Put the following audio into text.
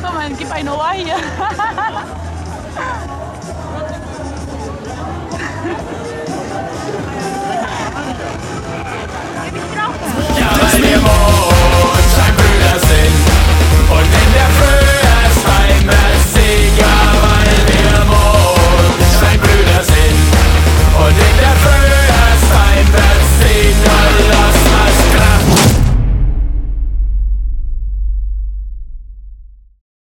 Como é que no não vai?